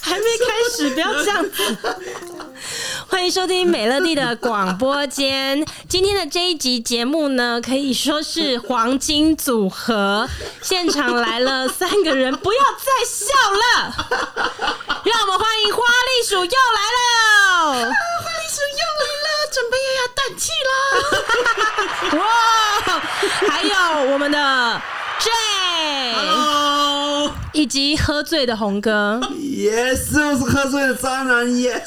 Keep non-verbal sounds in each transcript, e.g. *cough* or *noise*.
还没开始，不要这样子。欢迎收听美乐蒂的广播间。今天的这一集节目呢，可以说是黄金组合，现场来了三个人，不要再笑了。让我们欢迎花栗鼠又来了，花栗鼠又来了，准备又要断气了。*laughs* 哇，还有我们的 J。以及喝醉的红哥，Yes，我是喝醉的渣男，Yes，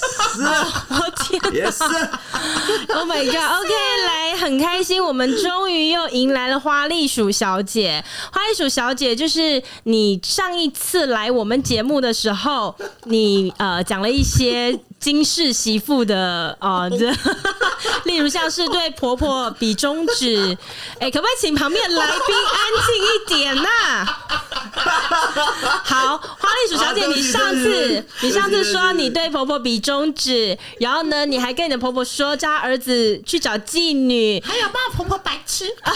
我 *laughs* 天，Yes，Oh my God，OK，来，很开心，我们终于又迎来了花栗鼠小姐。花栗鼠小姐就是你上一次来我们节目的时候，你呃讲了一些金氏媳妇的呃这，*laughs* 例如像是对婆婆比中指，哎、欸，可不可以请旁边来宾安静一点呐、啊？*laughs* 好，花栗鼠小姐，你上次你上次说你对婆婆比中指，然后呢，你还跟你的婆婆说叫她儿子去找妓女，还有骂婆婆白痴啊。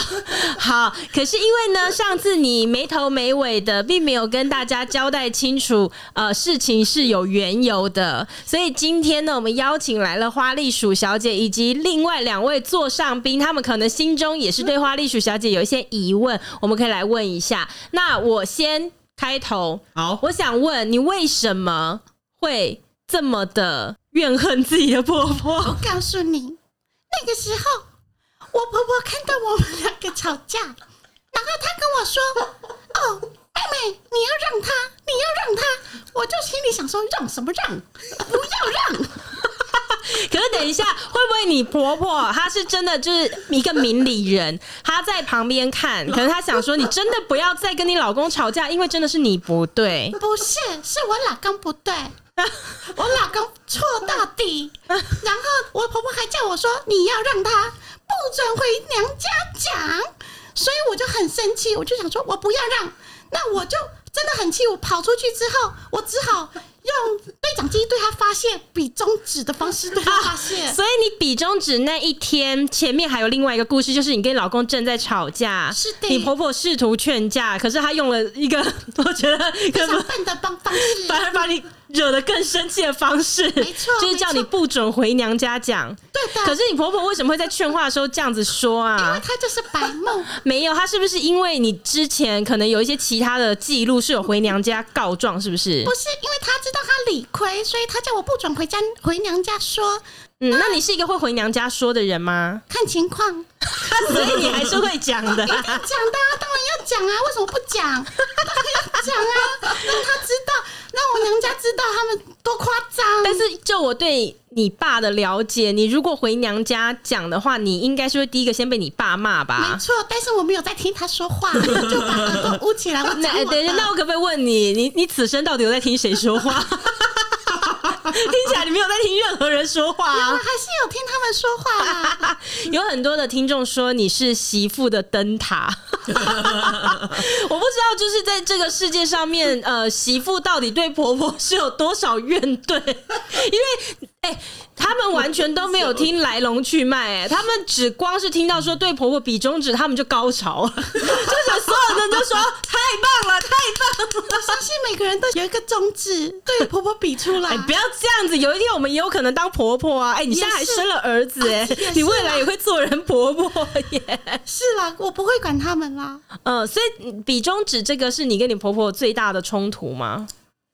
好，可是因为呢，上次你没头没尾的，并没有跟大家交代清楚，呃，事情是有缘由的，所以今天呢，我们邀请来了花栗鼠小姐以及另外两位座上宾，他们可能心中也是对花栗鼠小姐有一些疑问，我们可以来问一下。那我先。开头好，我想问你为什么会这么的怨恨自己的婆婆？我告诉你，那个时候我婆婆看到我们两个吵架，然后她跟我说：“哦，妹妹，你要让她，你要让她。”我就心里想说：“让什么让？不要让。” *laughs* 可是等一下，会不会你婆婆她是真的就是一个明理人？*laughs* 她在旁边看，可能她想说，你真的不要再跟你老公吵架，因为真的是你不对。不是，是我老公不对，*laughs* 我老公错到底。然后我婆婆还叫我说，你要让他不准回娘家讲，所以我就很生气，我就想说我不要让，那我就真的很气。我跑出去之后，我只好。用对讲机对他发泄，比中指的方式对他发泄。啊，*laughs* 所以你比中指那一天，前面还有另外一个故事，就是你跟老公正在吵架，是的，你婆婆试图劝架，可是她用了一个我觉得非常笨的方方式，*laughs* 反而把你。惹得更生气的方式，*laughs* 没错，就是叫你不准回娘家讲。对的。可是你婆婆为什么会在劝话的时候这样子说啊？因为她就是白梦。没有，她是不是因为你之前可能有一些其他的记录是有回娘家告状，是不是？不是，因为她知道她理亏，所以他叫我不准回家回娘家说。嗯，那你是一个会回娘家说的人吗？看情况。*laughs* 所以你还是会讲的。*laughs* 讲的啊，当然要讲啊，为什么不讲？当然要讲啊，让他知道。让我娘家知道他们多夸张。但是就我对你爸的了解，你如果回娘家讲的话，你应该是会第一个先被你爸骂吧？没错，但是我没有在听他说话，就把耳朵捂起来。我 *laughs* 那等一下，那我可不可以问你，你你此生到底有在听谁说话？听起来你没有在听任何人说话还是有听他们说话啊。有很多的听众说你是媳妇的灯塔，*laughs* 我不知道就是在这个世界上面，呃，媳妇到底对婆婆是有多少怨怼？因为哎、欸，他们完全都没有听来龙去脉，哎，*laughs* 他们只光是听到说对婆婆比中指，他们就高潮了，*laughs* 就是所有人都说太棒了，太棒了！*laughs* 我相信每个人都有一个中指对婆婆比出来。哎、欸，不要这样子，有一天我们也有可能当婆婆啊！哎、欸，你现在还生了儿子，哎，你未来也会做人婆婆耶。是啦，我不会管他们啦。嗯，所以比中指这个是你跟你婆婆最大的冲突吗？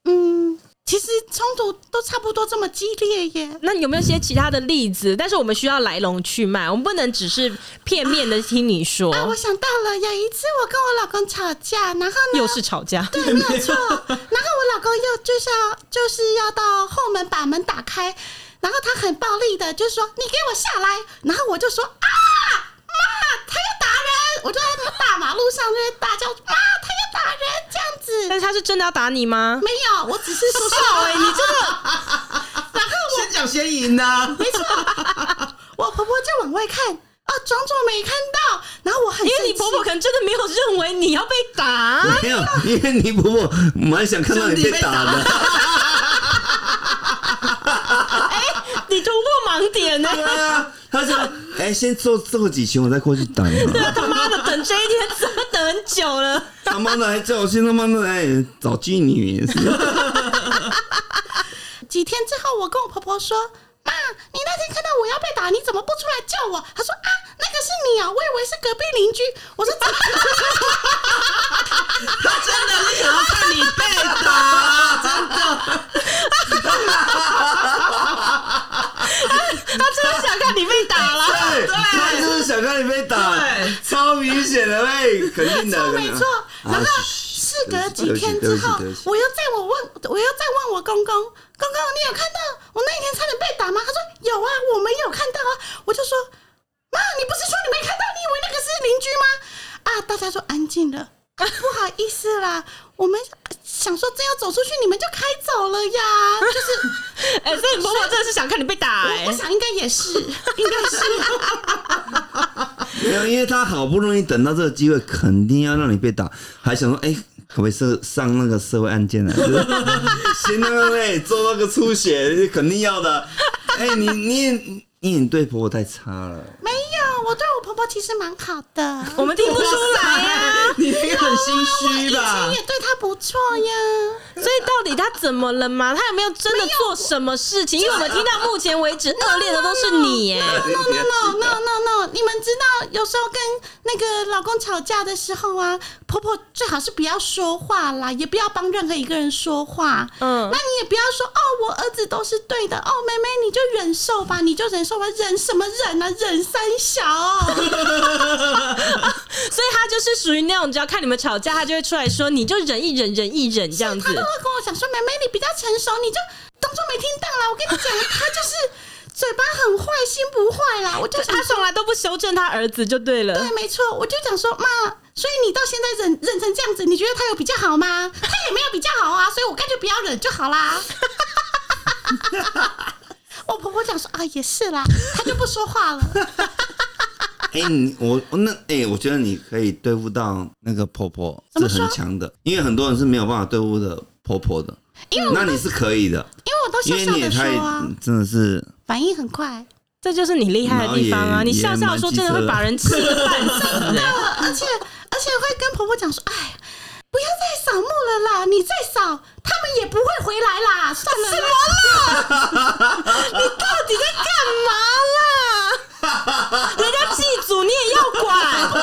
嗯。其实冲突都差不多这么激烈耶。那你有没有一些其他的例子？但是我们需要来龙去脉，我们不能只是片面的听你说。啊，啊，我想到了，有一次我跟我老公吵架，然后呢，又是吵架，对，没有错。然后我老公又就是要就是要到后门把门打开，然后他很暴力的就说：“你给我下来。”然后我就说：“啊，妈，他要打人！”我就在那个大马路上就大叫：“啊，他要打人！”这样子。但是他是真的要打你吗？没有，我只是说笑哎、欸，你真的。*laughs* 然后我先讲先赢呢，没错。我婆婆就往外看啊，装作没看到。然后我很，因为你婆婆可能真的没有认为你要被打，没有，因为你婆婆蛮想看到你被打的。*laughs* 哎、欸，你突破盲点呢、欸？对啊，他说：“哎、欸，先做做几拳，我再过去打你。”对 *laughs* 这一天真的等很久了。他妈的还叫我去他妈的哎找妓女也是。*laughs* 几天之后，我跟我婆婆说：“妈，你那天看到我要被打，你怎么不出来救我？”她说：“啊，那个是你啊，我以为是隔壁邻居。”我说：“怎么？”他真的是想要看你被打，真的。他就是想看你被打了。对，他就是想看你被打，超明显的喂，肯定的，没错。然后事隔几天之后，我又再我问，我又再问我公公，公公，你有看到我那一天差点被打吗？他说有啊，我没有看到啊。我就说，妈，你不是说你没看到？你以为那个是邻居吗？啊，大家说安静了。啊，不好意思啦，我们想说真要走出去，你们就开走了呀。就是，*laughs* 哎、欸，所以你婆婆真的是想看你被打、欸。我，我想应该也是，应该是。*laughs* 没有，因为他好不容易等到这个机会，肯定要让你被打，还想说，哎、欸，可不可以上上那个社会案件啊？就是、先那个哎，做那个出血，肯定要的。哎、欸，你你你你对婆婆太差了。没有，婆婆其实蛮好的。*laughs* 我们听不出来呀、啊，*laughs* 你那个很心虚吧？以前也对她不错呀。所以到底她怎么了嘛？她有没有真的做什么事情？因为我们听到目前为止恶劣的都是你耶。No no no no no no！你们知道，有时候跟那个老公吵架的时候啊，婆婆最好是不要说话啦，也不要帮任何一个人说话。嗯，那你也不要说哦，我儿子都是对的哦，妹妹你就忍受吧，你就忍受吧，忍什么忍啊？忍三小。所以他就是属于那种，只要看你们吵架，他就会出来说，你就忍一忍，忍一忍这样子。他都会跟我讲说：“妹妹，你比较成熟，你就当做没听到啦。”我跟你讲，他就是嘴巴很坏，心不坏啦。我就他从来都不修正他儿子，就对了。对，没错。我就讲说，妈，所以你到现在忍忍成这样子，你觉得他有比较好吗？他也没有比较好啊，所以我干脆不要忍就好啦。*laughs* 我婆婆讲说啊，也是啦，他就不说话了。哎、欸，你我那哎、欸，我觉得你可以对付到那个婆婆是很强的，因为很多人是没有办法对付的婆婆的。因为那你是可以的，因为我都笑笑的说啊，真的是反应很快，这就是你厉害的地方啊！你笑笑说，真的会把人气的半死。*laughs* 真的，而且而且会跟婆婆讲说，哎，不要再扫墓了啦，你再扫，他们也不会回来啦，算了。什么啦？*laughs* 你到底在干嘛啦？*laughs* 人家祭祖你也要管？不是，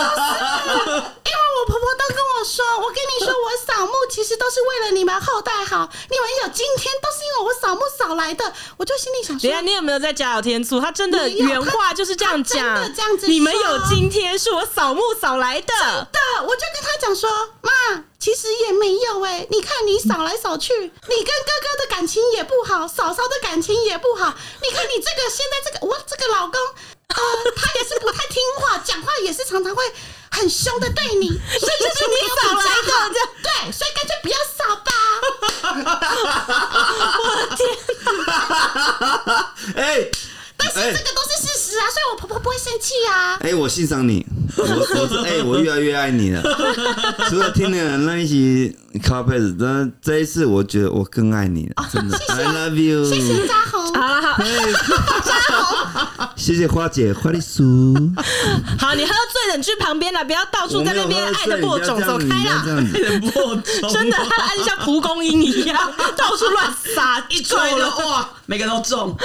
因为我婆婆都跟我说，我跟你说，我扫墓其实都是为了你们后代好，你们有今天都是因为我扫墓扫来的。我就心里想说，等下你有没有在加油添醋？他真的原话就是这样讲，真的这样子。你们有今天是我扫墓扫来的。真的，我就跟他讲说，妈，其实也没有哎、欸，你看你扫来扫去，你跟哥哥的感情也不好，嫂嫂的感情也不好。你看你这个现在这个我这个老公。呃，他也是不太听话，讲话也是常常会很凶的对你，*laughs* 所以就是你扫来的，对，所以干脆不要扫吧。*laughs* 我的天！哎、欸，但是这个都是事实啊，所以我婆婆不会生气啊。哎、欸，我欣赏你，我我哎、欸，我越来越爱你了。除了听的那一些 couple，但这一次我觉得我更爱你了，真的。谢谢 I love you，谢谢嘉宏。好了好，嘉宏。谢谢花姐，花栗鼠。好，你喝醉了，你去旁边了，不要到处在那边爱的播种，走开啦！爱的播种，真的，他爱像蒲公英一样，*laughs* 到处乱撒，一吹的哇，每个都中。*laughs*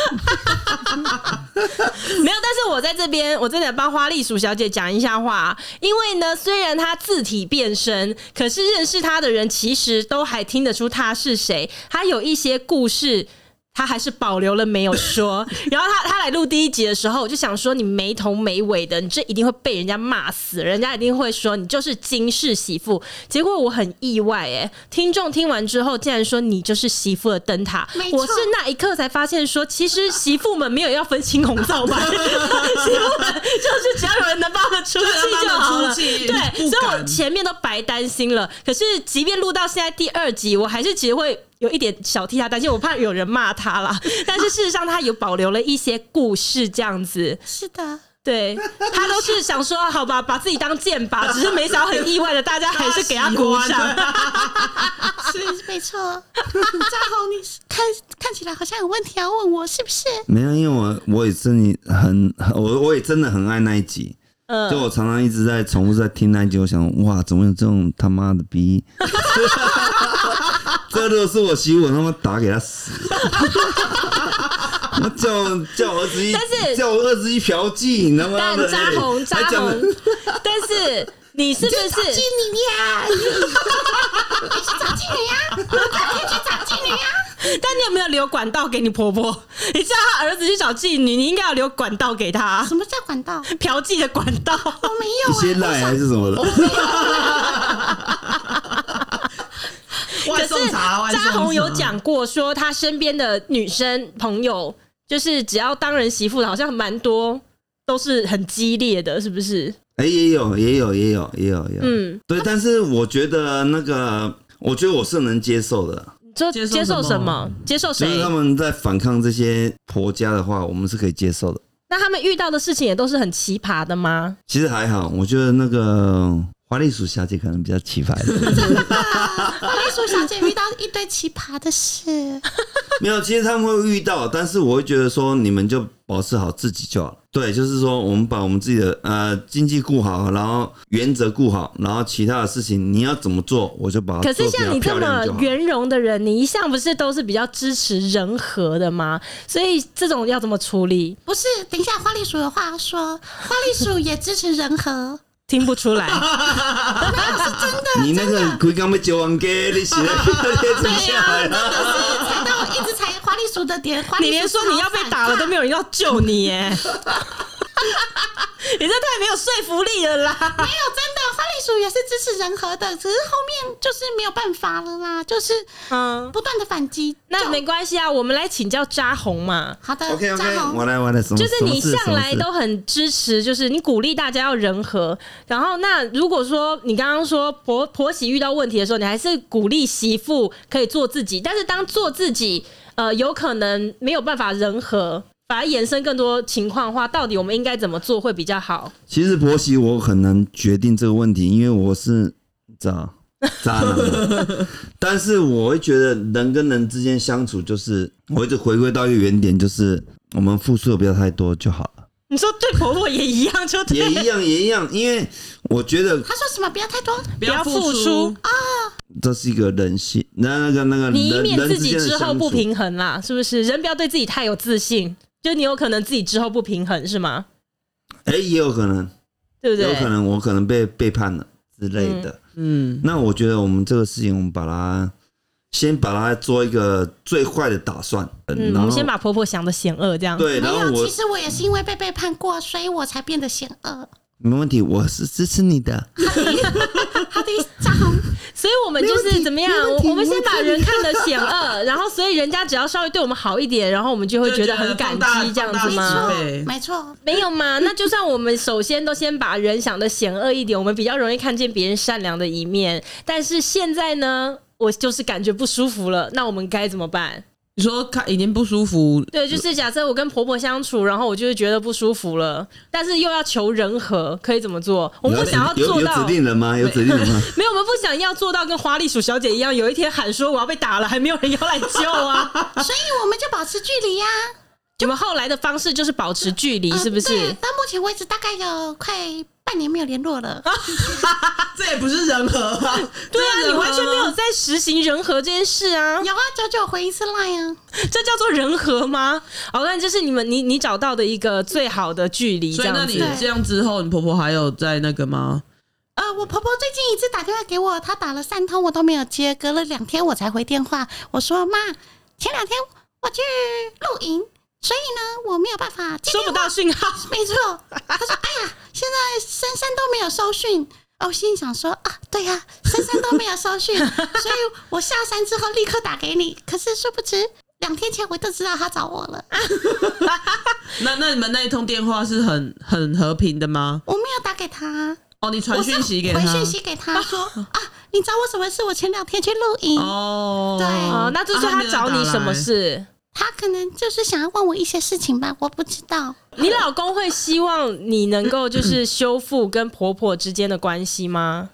没有，但是我在这边，我真的帮花栗鼠小姐讲一下话，因为呢，虽然她字体变身，可是认识她的人其实都还听得出他是谁，他有一些故事。他还是保留了没有说，*laughs* 然后他他来录第一集的时候，我就想说，你没头没尾的，你这一定会被人家骂死，人家一定会说你就是金氏媳妇。结果我很意外，哎，听众听完之后竟然说你就是媳妇的灯塔。我是那一刻才发现说，其实媳妇们没有要分青红皂白，*laughs* 媳妇们就是只要有人能帮他们出气就好了。对，所以我前面都白担心了。可是即便录到现在第二集，我还是其实会。有一点小替他担心，我怕有人骂他啦。*laughs* 但是事实上，他有保留了一些故事，这样子。是的，对，他都是想说，好吧，把自己当箭靶，*laughs* 只是没想到很意外的，大家还是给他鼓掌。*laughs* 是没错，嘉宏，你看看起来好像有问题要问我，是不是？没有，因为我我也真的很我我也真的很爱那一集。嗯就我常常一直在重复在听那一集，我想哇，怎么有这种他妈的逼？这如果是我媳妇，我他妈打给他死！*laughs* 我叫叫我儿子一，但是叫我儿子一嫖妓，你知道吗？但扎红扎红，但是你是不是？妓女呀，你去找妓女呀，快点去找妓女呀！但你有没有留管道给你婆婆？你叫他儿子去找妓女，你应该要留管道给他什，么叫管道？嫖妓的管道。我没有一些啊，赖还是什么的？外 *laughs* 可是扎红有茶讲过，说他身边的女生朋友，就是只要当人媳妇的，好像蛮多都是很激烈的，是不是？哎、也有，也有，也有，也有，也有。嗯，对，但是我觉得那个，我觉得我是能接受的。就接受接受什么什么？接受谁就是他？们在反抗这些婆家的话，我们是可以接受的。那他们遇到的事情也都是很奇葩的吗？其实还好，我觉得那个花栗鼠小姐可能比较奇葩一点。花栗鼠小姐遇到一堆奇葩的事，没有，其实他们会遇到，但是我会觉得说，你们就保持好自己就好了。对，就是说，我们把我们自己的呃经济顾好，然后原则顾好，然后其他的事情你要怎么做，我就把它可是像你这么。圆融的人，你一向不是都是比较支持人和的吗？所以这种要怎么处理？不是？等一下，花栗鼠有话要说，花栗鼠也支持人和。听不出来。你那个龟刚被九王给你写的写下来了。踩到一直踩花栗鼠的点，你连说你要被打了都没有人要救你耶！*laughs* 你这太没有说服力了啦！没有真的，花栗鼠也是支持人和的，只是后面就是没有办法了啦，就是嗯，不断的反击。就那没关系啊，我们来请教扎红嘛。好的 OK OK，红我来我来，什么就是你向来都很支持，就是你鼓励大家要人和。然后，那如果说你刚刚说婆婆媳遇到问题的时候，你还是鼓励媳妇可以做自己。但是当做自己，呃，有可能没有办法人和，反而衍生更多情况的话，到底我们应该怎么做会比较好？其实婆媳我很难决定这个问题，因为我是渣渣男。*laughs* 但是我会觉得人跟人之间相处，就是我一直回归到一个原点，就是我们付出的不要太多就好了。你说对婆婆也一样，就对也一样，也一样，因为我觉得他说什么不要太多，不要付出啊，这是一个人性，那那个那个你以免自己之后不平衡啦，是不是？人不要对自己太有自信，就你有可能自己之后不平衡，是吗？哎、也有可能，对不对？有可能我可能被背叛了之类的。嗯，那我觉得我们这个事情，我们把它先把它做一个最坏的打算，嗯，然后我们先把婆婆想的险恶这样。对，没有。然后我其实我也是因为被背叛过，所以我才变得险恶。没问题，我是支持你的。所以我们就是怎么样？我我们先把人看得险恶，*laughs* 然后所以人家只要稍微对我们好一点，然后我们就会觉得很感激，这样子吗？对没错，没有吗？那就算我们首先都先把人想的险恶一点，我们比较容易看见别人善良的一面。但是现在呢，我就是感觉不舒服了，那我们该怎么办？你说看已经不舒服，对，就是假设我跟婆婆相处，然后我就是觉得不舒服了，但是又要求人和，可以怎么做？我们不想要有有做到指，定人吗？*laughs* 有指定人吗？没有，我们不想要做到跟花栗鼠小姐一样，有一天喊说我要被打了，还没有人要来救啊。*laughs* *laughs* 所以我们就保持距离呀、我们后来的方式就是保持距离，呃是不是？对到目前为止，大概有快半年没有联络了。*laughs* 这也不是人和啊，*laughs* 对啊，你完全没有在实行人和这件事啊，有啊，久久回一次 line 啊。这叫做人和吗？好，那这是你们你你找到的一个最好的距离，这样所以那你子。这样之后，你婆婆还有在那个吗？呃，我婆婆最近一次打电话给我，她打了三通我都没有接，隔了两天我才回电话。我说妈，前两天我去露营，所以呢我没有办法接收不到讯号，没错，他说哎呀，现在珊珊都没有收讯。哦，我心里想说啊，对呀、啊，珊珊都没有收讯，*laughs* 所以我下山之后立刻打给你。可是殊不知，两天前我就知道他找我了，*laughs* 那那你们那一通电话是很很和平的吗？我没有打给他。哦，你传讯息给他，回讯息给他 *laughs* 说啊，你找我什么事？我前两天去露营，哦，对哦，那就是他找你什么事？他可能就是想要问我一些事情吧，我不知道。你老公会希望你能够就是修复跟婆婆之间的关系吗？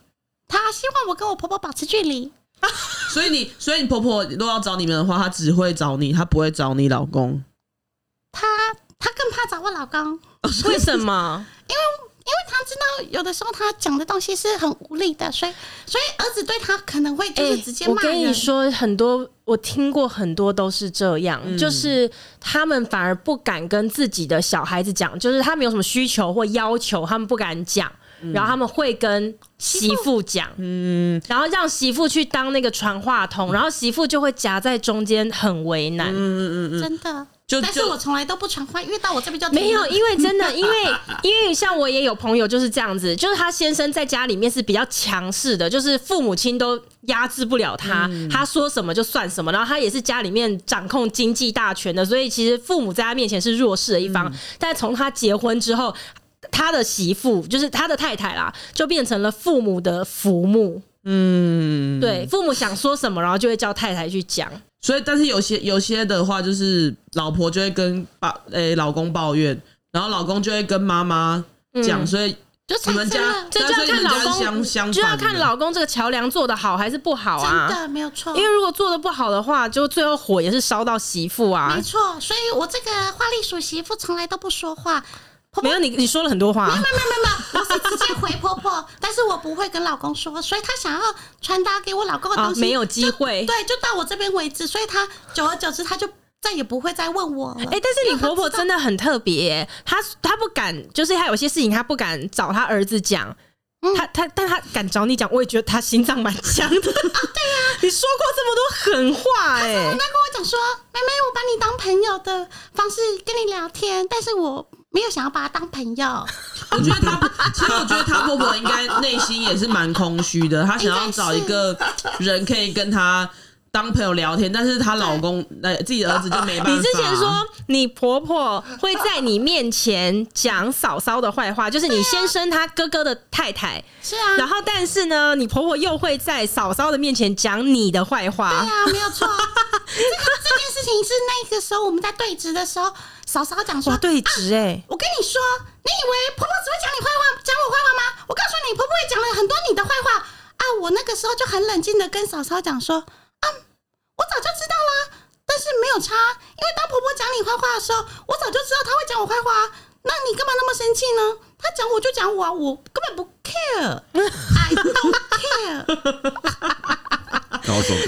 他希望我跟我婆婆保持距离。*laughs* 所以你，所以你婆婆如果要找你们的话，她只会找你，她不会找你老公。她她更怕找我老公，为什么？因为他知道有的时候他讲的东西是很无力的，所以所以儿子对他可能会就是直接骂。我跟你说，很多我听过很多都是这样，嗯、就是他们反而不敢跟自己的小孩子讲，就是他们有什么需求或要求，他们不敢讲，嗯、然后他们会跟媳妇讲，嗯，然后让媳妇去当那个传话筒，然后媳妇就会夹在中间，很为难。嗯嗯嗯，真的。就但是我从来都不传话，因为到我这边就没有，因为真的，*laughs* 因为因为像我也有朋友就是这样子，就是他先生在家里面是比较强势的，就是父母亲都压制不了他，嗯、他说什么就算什么，然后他也是家里面掌控经济大权的，所以其实父母在他面前是弱势的一方。嗯、但从他结婚之后，他的媳妇就是他的太太啦，就变成了父母的服务。嗯，对，父母想说什么，然后就会叫太太去讲。所以，但是有些有些的话，就是老婆就会跟爸诶、欸、老公抱怨，然后老公就会跟妈妈讲，所以就你们家这就要看老公，就要看老公这个桥梁做的好还是不好啊？真的没有错，因为如果做的不好的话，就最后火也是烧到媳妇啊。没错，所以我这个花栗鼠媳妇从来都不说话。婆婆没有你，你说了很多话。没有没有没有我是直接回婆婆，但是我不会跟老公说，所以她想要传达给我老公的东西，没有机会。对，就到我这边为止，所以她久而久之，她就再也不会再问我了。哎、欸，但是你婆婆真的很特别，她她不敢，就是她有些事情她不敢找她儿子讲，她她但她敢找你讲，我也觉得她心脏蛮强的。*laughs* 对呀，你说过这么多狠话，哎，他跟我讲说，妹妹，我把你当朋友的方式跟你聊天，但是我。没有想要把他当朋友，*laughs* 我觉得他，其实我觉得他婆婆应该内心也是蛮空虚的，她想要找一个人可以跟她当朋友聊天，但是她老公呃自己的儿子就没办法。你之前说你婆婆会在你面前讲嫂嫂的坏话，就是你先生他哥哥的太太，是啊，然后但是呢，你婆婆又会在嫂嫂的面前讲你的坏话，对啊，没有错。这个 *laughs* 这件事情是那个时候我们在对峙的时候。嫂嫂讲说对直哎、欸啊，我跟你说，你以为婆婆只会讲你坏话，讲我坏话吗？我告诉你，婆婆也讲了很多你的坏话啊！我那个时候就很冷静的跟嫂嫂讲说，啊，我早就知道了，但是没有差，因为当婆婆讲你坏话的时候，我早就知道她会讲我坏话，那你干嘛那么生气呢？她讲我就讲我啊，我根本不 care，I *laughs* don't care。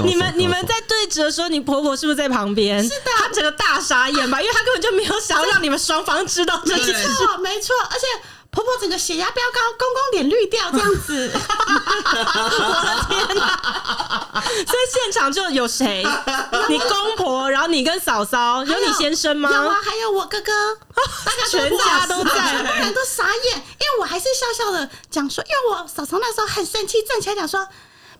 你们你们在对峙的时候，你婆婆是不是在旁边？是的，她整个大傻眼吧，因为她根本就没有想要让你们双方知道这件事。没错，没错，而且婆婆整个血压飙高，公公脸绿掉，这样子。*laughs* 我的天哪！所以现场就有谁？你公婆，然后你跟嫂嫂，有你先生吗？有啊，还有我哥哥，大家全家都在，全部人都傻眼，因为我还是笑笑的讲说，因为我嫂嫂那时候很生气，站起来讲说。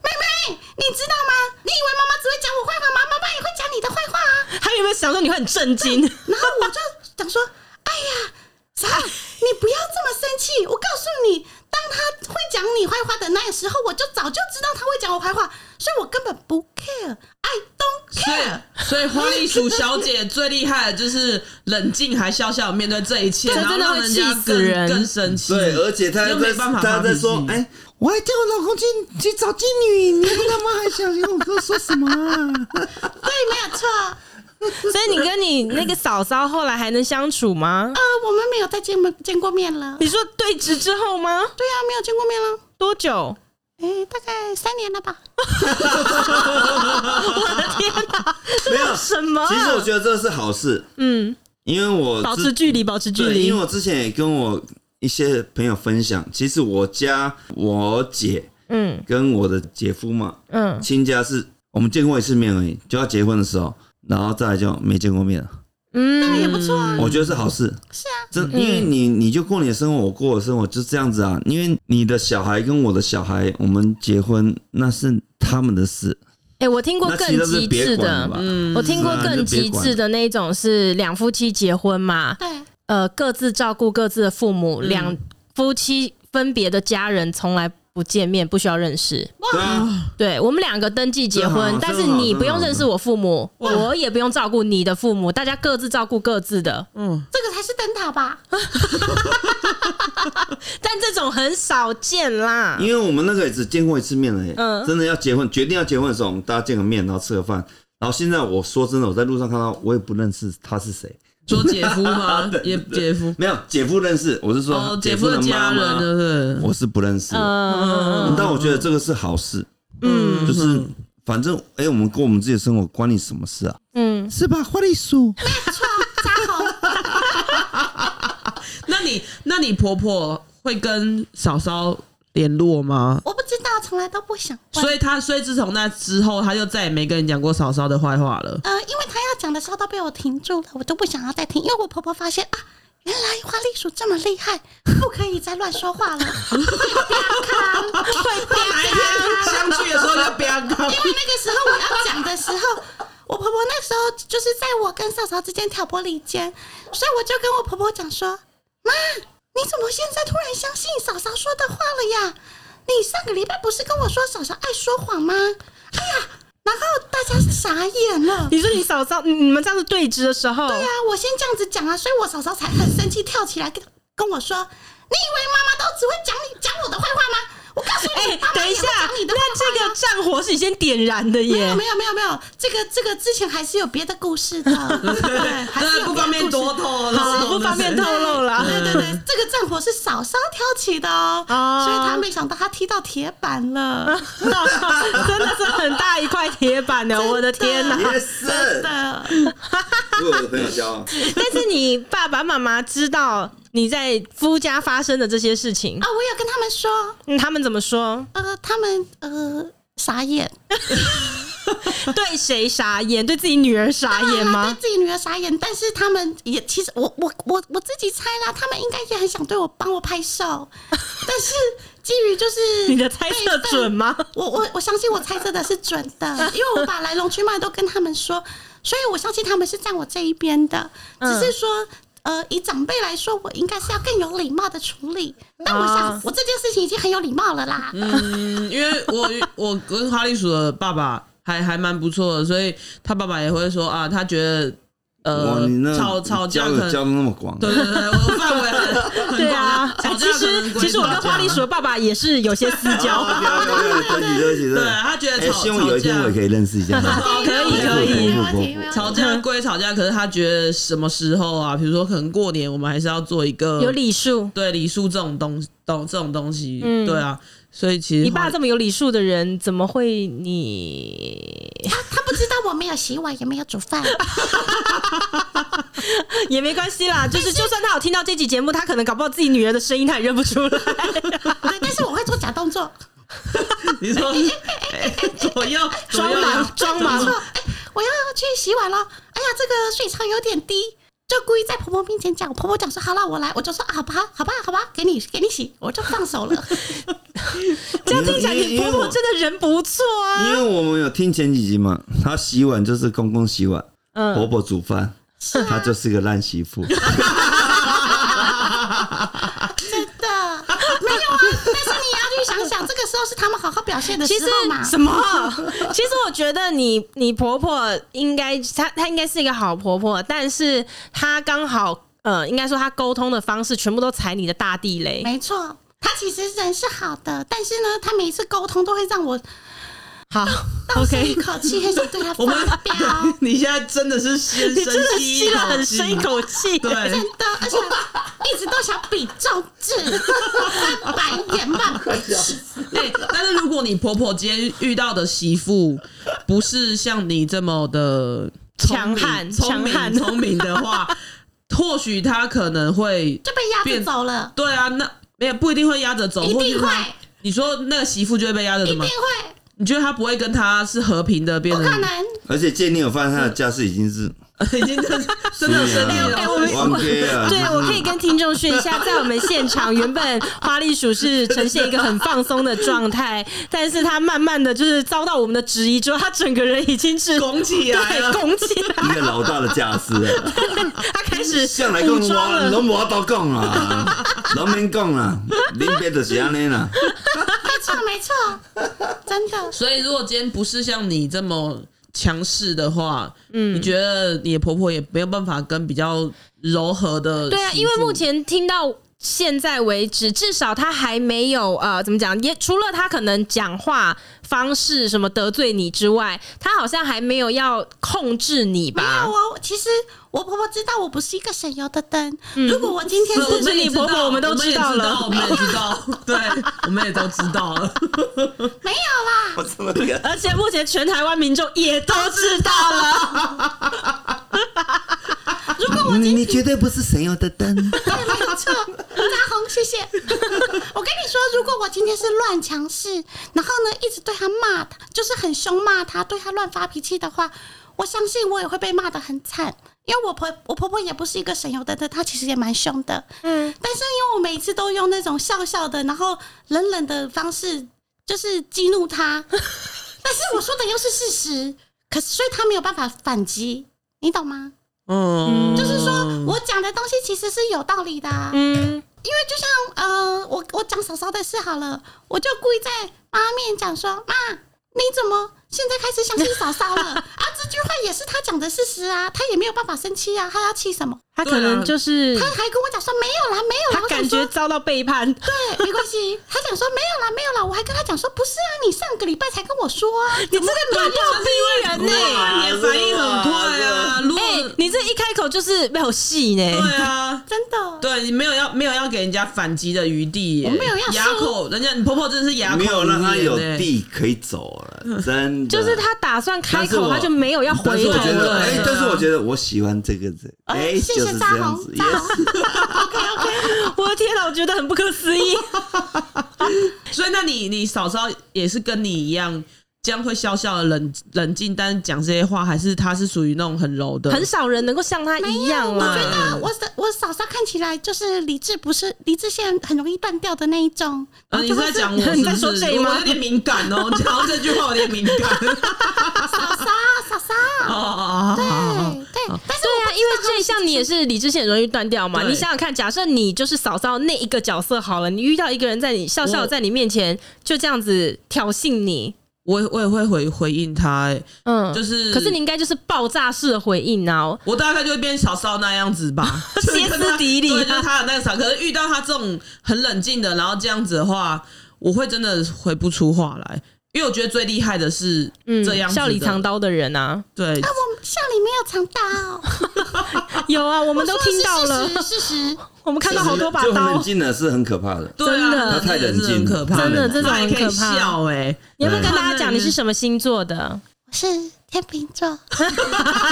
妹妹，你知道吗？你以为妈妈只会讲我坏话吗？妈妈也会讲你的坏话啊！还有没有想说你会很震惊？然后我就想说，哎呀，啥？你不要这么生气！我告诉你，当他会讲你坏话的那个时候，我就早就知道他会讲我坏话，所以我根本不 care，I don't care。所以花栗鼠小姐最厉害的就是冷静还笑笑面对这一切，然后让人家更更生气。对，而且她又没办法，他在说，哎。我还叫我老公去去找妓女，你他妈还想跟我哥说什么啊？对，没有错。所以你跟你那个嫂嫂后来还能相处吗？呃，我们没有再见面见过面了。你说对峙之后吗？对啊，没有见过面了。多久？哎、欸，大概三年了吧。我的天哪！没有什么？其实我觉得这是好事。嗯，因为我保持距离，保持距离。因为我之前也跟我。一些朋友分享，其实我家我姐，嗯，跟我的姐夫嘛，嗯，亲家是我们见过一次面而已，就要结婚的时候，然后再来就没见过面了，嗯，那也不错啊，我觉得是好事，是啊，这因为你你就过你的生活，我过我的生活，就这样子啊，因为你的小孩跟我的小孩，我们结婚那是他们的事，哎，我听过更极致的，嗯，我听过更极致的那一种是两夫妻结婚嘛，对。呃，各自照顾各自的父母，两、嗯、夫妻分别的家人从来不见面，不需要认识。哇，对，我们两个登记结婚，但是你不用认识我父母，我也不用照顾你的父母，大家各自照顾各自的。嗯，*laughs* 这个才是灯塔吧？*laughs* 但这种很少见啦，因为我们那个也只见过一次面而已。嗯，真的要结婚，决定要结婚的时候，我们大家见个面，然后吃个饭。然后现在我说真的，我在路上看到，我也不认识他是谁。说姐夫吗？*laughs* 也姐夫没有姐夫认识，我是说哦，姐夫的家人，对不对？我是不认识的。嗯但我觉得这个是好事，嗯就是反正哎，我们过我们自己的生活，关你什么事啊？嗯，是吧，花栗鼠？扎红，*laughs* 那你那你婆婆会跟嫂嫂联络吗？我不知道，从来都不想问。所以他，所以自从那之后，他就再也没跟你讲过嫂嫂的坏话了。呃，因为他要讲的时候都被我停住了，我都不想要再听，因为我婆婆发现啊，原来花栗鼠这么厉害，不可以再乱说话了，*laughs* 会变康，会变哪一天相聚的时候就不要搞。因为那个时候我要讲的时候，我婆婆那时候就是在我跟嫂嫂之间挑拨离间，所以我就跟我婆婆讲说：“妈，你怎么现在突然相信嫂嫂说的话了呀？你上个礼拜不是跟我说嫂嫂爱说谎吗？”哎呀，然后大家傻眼了。你说你嫂嫂，你你们这样子对峙的时候，对啊，我先这样子讲啊，所以我嫂嫂才很生气，跳起来跟跟我说：“你以为妈妈都只会讲你讲我的坏这个呀战火是你先点燃的没有耶没。有没有没有，这个这个之前还是有别的故事的，*laughs* 对，还是有真的不方便多透露，不方便透露了。对对对，这个战火是嫂嫂挑起的哦，哦所以他没想到他踢到铁板了，*laughs* 真的是很大一块铁板呢！我的天哪！真的。为我的朋友骄傲。*laughs* 但是你爸爸妈妈知道你在夫家发生的这些事情啊，，我有跟他们说，嗯，他们怎么说？呃，他们呃傻眼，*laughs* 对谁傻眼？对自己女儿傻眼吗对？自己女儿傻眼，但是他们也其实我我我我自己猜啦，他们应该也很想对我帮我拍手，*laughs* 但是基于就是你的猜测准吗？我我我相信我猜测的是准的，*laughs* 因为我把来龙去脉都跟他们说，所以我相信他们是站我这一边的。只是说，呃，以长辈来说，我应该是要更有礼貌的处理。但我想啊，我这件事情已经很有礼貌了啦。嗯，因为我我跟花栗鼠的爸爸还还蛮不错的，所以他爸爸也会说啊，他觉得哇，呃你那吵吵架交可能的交的那么广，对对对，我范围很很对啊，其实其实我跟花栗鼠的爸爸也是有些私交。*laughs* 哦对对对对他觉得吵，吵架有一天我也可以认识一下。哦可以可以。没问题。吵架归吵架，可是他觉得什么时候啊？比如说可能过年，我们还是要做一个有礼数，对礼数这种东东这种东西，嗯对啊，所以其实你爸花这么有礼数的人，怎么会你他 *laughs* 他不知道我没有洗碗，也没有煮饭。*laughs* 也没关系啦？就是就算他有听到这集节目，他可能搞不好自己女儿的声音他也认不出来。*laughs* 对，但是我会做假动作。你说哎左右左右装忙装忙我要去洗碗了。哎呀，这个水槽有点低，就故意在婆婆面前讲。我婆婆讲说好了，我来，我就说啊好吧，好吧，好吧，给你给你洗，我就放手了。这样听起来你婆婆真的人不错啊。因为我们有听前几集嘛，她洗碗就是公公洗碗，婆嗯，婆煮饭，她就是个烂媳妇。*laughs* *laughs* 真的没有啊，但是你要去想想，这个时候是他们好好表现的时候嘛。什么？其实我觉得你你婆婆应该她她应该是一个好婆婆，但是她刚好呃，应该说她沟通的方式全部都踩你的大地雷。没错，他其实人是好的，但是呢，他每一次沟通都会让我好，OK，一口气，很想对他我们发飙。*laughs* 你现在真的是先你真的深吸了很深一口气。对真的，而且一直都想比中指，翻白眼嘛。哎、但是如果你婆婆今天遇到的媳妇不是像你这么的强悍聪明、强悍聪明的话，*laughs* 或许她可能会就被压着走了，对啊，那没有不一定会压着走，一定会你说那个媳妇就会被压着的吗一定？会，你觉得他不会跟他是和平的变成？不可能。而且建议你有发现他的家世已经是 *laughs* 已经真的 *laughs* 真的有生气了。哎我们完 K 啊，对，我可以跟听众说一下，在我们现场，原本花栗鼠是呈现一个很放松的状态，但是他慢慢的就是遭到我们的质疑之后，他整个人已经是拱起来了拱起来，一个老大的架势啊。*laughs* 他开始向来跟武装我，了。拢无法度讲啦，拢免讲啦，恁别就是安尼啦。没错，没错，真的。所以如果今天不是像你这么强势的话，嗯，你觉得你的婆婆也没有办法跟比较柔和的对啊，因为目前听到现在为止，至少他还没有呃，怎么讲？也除了他可能讲话方式什么得罪你之外，他好像还没有要控制你吧？没有哦，其实我婆婆知道我不是一个省油的灯。如果我今天是是你婆婆我们都知道了我们也知道，对，我们也都知道了。*laughs* 没有啦，我怎么个，而且目前全台湾民众也都知道了。*laughs* 如果我你你绝对不是省油的灯。对，*laughs* 错，扎红，谢谢。*laughs* 我跟你说，如果我今天是乱强势，然后呢一直对他骂他，就是很凶骂他，对他乱发脾气的话，我相信我也会被骂得很惨。因为我婆我婆婆也不是一个省油的灯，她其实也蛮凶的。嗯，但是因为我每次都用那种笑笑的，然后冷冷的方式，就是激怒他。*laughs* 但是我说的又是事实，可是所以他没有办法反击，你懂吗？嗯，就是说我讲的东西其实是有道理的、啊，嗯，因为就像呃，我我讲嫂嫂的事好了，我就故意在妈面讲说，妈，你怎么现在开始相信嫂嫂了？*laughs* 啊，这句话也是他讲的事实啊，他也没有办法生气啊，他要气什么？他可能就是他还跟我讲说没有啦，没有啦，他感觉遭到背叛。对，没关系。*laughs* 他讲说没有啦，没有啦，我还跟他讲说不是啊，你上个礼拜才跟我说啊，你这个咄咄逼人呢、哇你的反应很快啊！如果哎、你这一开口就是没有戏呢。对啊，真的。对你没有要没有要给人家反击的余地耶，我没有要哑口，人家你婆婆真的是哑口没有让他有地可以走了，真的。就是他打算开口，他就没有要回头是我觉得，了。哎、对但是我觉得我喜欢这个人，哎、哎，谢谢大红，样子。扎 yes 红。*laughs* OK OK。*laughs* 我的天哪，我觉得很不可思议。*laughs* 所以那你你嫂嫂也是跟你一样，这样会笑笑的冷冷静，但是讲这些话还是他是属于那种很柔的，很少人能够像他一样我觉啊。得我嫂我嫂嫂看起来就是理智，不是理智线很容易断掉的那一种。呃，你是在讲我是不是？你在说谁吗我有点敏感哦，*laughs* 讲到这句话有点敏感。嫂嫂嫂嫂，哦哦哦哦对对，但是对啊，因为这像你也是理智线容易断掉嘛。你想想看，假设你就是嫂嫂那一个角色好了，你遇到一个人在你笑笑在你面前就这样子挑衅你，我也我也会回回应他、欸，嗯，就是可是你应该就是爆炸式的回应啊。我大概就会变小骚那样子吧，*laughs* 歇斯底里啊对，就是他的那个啥。可是遇到他这种很冷静的，然后这样子的话，我会真的回不出话来，因为我觉得最厉害的是嗯，这样子的笑里藏刀的人啊，对，啊，我笑里没有藏刀，*laughs* 有啊，我我们都听到了，事实，我们看到好多把就很冷刀。静的是很可怕的。对啊，真的他太冷静可怕，真的这种很可怕笑哎、你要不要跟大家讲你是什么星座的？我是天秤座，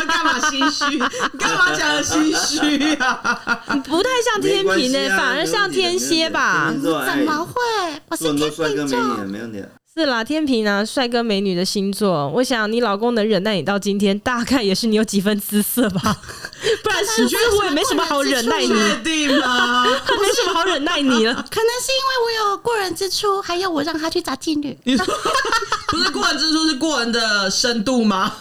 干嘛心虚？干嘛讲的心虚啊？不太像天平呢、反而像天蝎吧怎么会？我是天秤座女，，没问题的。是啦，天平啊，帅哥美女的星座。我想你老公能忍耐你到今天，大概也是你有几分姿色吧？*laughs* 不然你觉得我也没什么好忍耐你，确定吗？*laughs* 没什么好忍耐你了。可能是因为我有过人之处，还有我让他去砸妓女。你说不是过人之处，是过人的深度吗？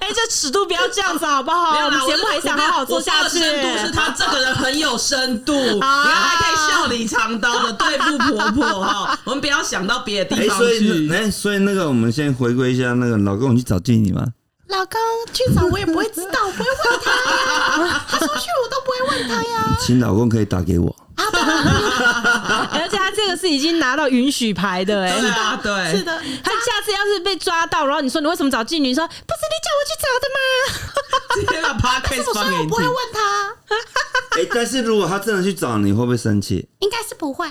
哎、这尺度不要这样子好不好？我们节目还想好好做下去。我的深度是他这个人很有深度，*laughs* 你看还可以笑里藏刀的对付婆婆哈。我们不要想到别的哎、地方所以去。那哎、所以那个，我们先回归一下那个老公，你去找妓女吗？老公去找我也不会知道，我不会问他呀。*laughs* 他出去我都不会问他呀。请老公可以打给我。*laughs* 而且他这个是已经拿到允许牌的哎、对啊，对，是的，他下次要是被抓到，然后你说你为什么找妓女？你说不是你叫我去找的吗？直接把 podcast 我放给你 *laughs* 听。说我不会问他，哎、*laughs* 但是如果他真的去找你，会不会生气？应该是不会。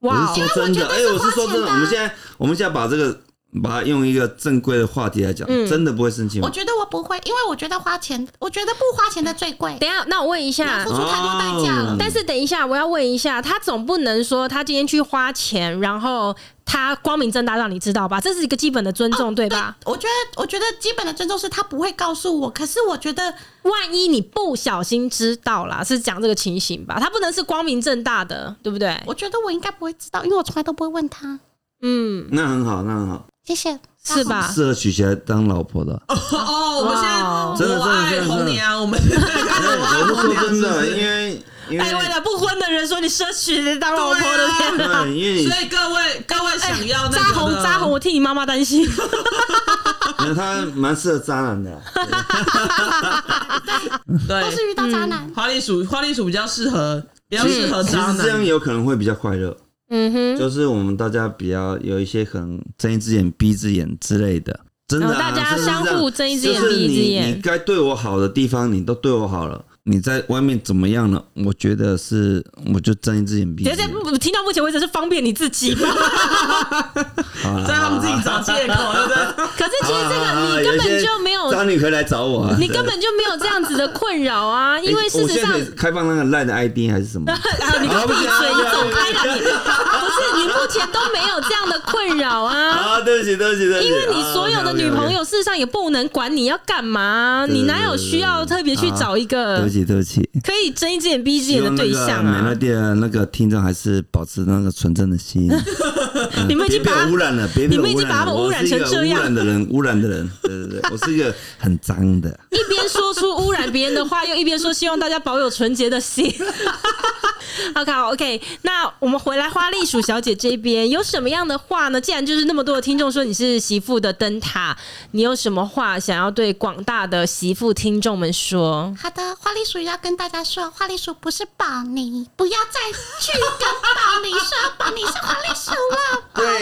哇我是说真的，哎、我是说真的，我们现在我们现在把这个把它用一个正规的话题来讲，嗯真的不会生气吗？我觉得我不会，因为我觉得花钱，我觉得不花钱的最贵，等一下，那我问一下付，出太多代价了哦。但是等一下，我要问一下，他总不能说他今天去花钱，然后他光明正大让你知道吧？这是一个基本的尊重，对吧？我觉得，我觉得基本的尊重是他不会告诉我，可是我觉得万一你不小心知道啦，是讲这个情形吧？他不能是光明正大的，对不对？我觉得我应该不会知道，因为我从来都不会问他。嗯，那很好，那很好，谢谢，是吧？适合娶起来当老婆的。哦，我们现在真的真的真的红娘，我们我爱我是说真的，因为因为哎，为了不婚的人说你奢侈当老婆的天哪！对，因为你所以各位各位想要那扎红扎红，我替你妈妈担心。*laughs* 他蛮适合渣男的。*laughs* 都对是遇到渣男。花栗鼠，花栗鼠比较适合比较适合其渣男这样。有可能会比较快乐，嗯哼，就是我们大家比较有一些可能睁一只眼闭一只眼之类的，真的、啊，大家相互睁一只眼就是闭一只你眼。你该对我好的地方，你都对我好了。你在外面怎么样了？我觉得是，我就睁一只眼闭一只眼。不听到目前为止是方便你自己在他们自己找借口，对不对？*laughs* 可是其实这个你根本就没有，渣女可以来找我啊！你根本就没有这样子的困扰啊，*laughs* 因为欸事实上开放那个烂的 ID 还是什么？*laughs* 啊！你给我闭嘴！你走开了！你不是你目前都没有这样的困扰啊，啊，对不起，对不起，对不起。因为你所有的女朋友事实上也不能管你要干嘛，你哪有需要特别去找一对个不起，对不起。可以睁一只眼闭一只眼的对象啊？美乐蒂的那个听众还是保持那个纯正的心。*laughs* 你们已经把污染了，别被你我们已经把他们污染成这样污染的人，污染的人。*laughs* 对对对，我是一个很脏的。一边说出污染别人的话，又一边说希望大家保有纯洁的心。*laughs* OK OK，那我们回来花栗鼠小姐这边有什么样的话呢？既然就是那么多的听众说你是媳妇的灯塔，你有什么话想要对广大的媳妇听众们说？好的，花栗鼠要跟大家说，花栗鼠不是宝妮，不要再去跟宝妮说宝妮是花。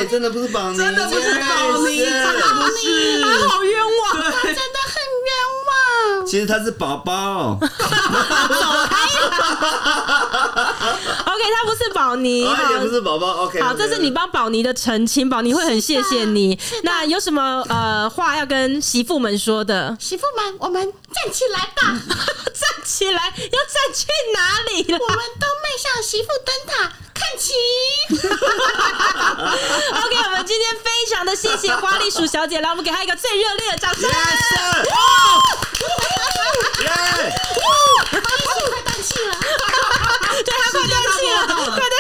对，真的不是宝妮，真的不是宝妮，是真的不是，他好冤枉！他真的很冤枉。其实他是宝宝。*laughs* OK，他不是宝妮，他，也好不是宝宝。OK，好，这是你帮宝妮的澄清，宝妮会很谢谢你。那有什么呃话要跟媳妇们说的？媳妇们，我们站起来吧！*laughs* 站起来，要站去哪里了我们都迈向媳妇灯塔，看齐。？OK，我们今天非常的谢谢花栗鼠小姐，来，我们给她一个最热烈的掌声。Yes！耶！花栗鼠快断气了。*laughs* 对，她快断气了，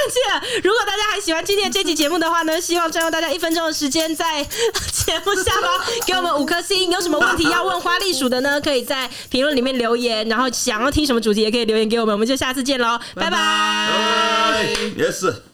谢谢。如果大家还喜欢今天这期节目的话呢，希望占用大家一分钟的时间，在节目下方给我们五颗星。有什么问题要问花栗鼠的呢？可以在评论里面留言，然后想要听什么主题也可以留言给我们。我们就下次见喽，拜拜拜。Yes。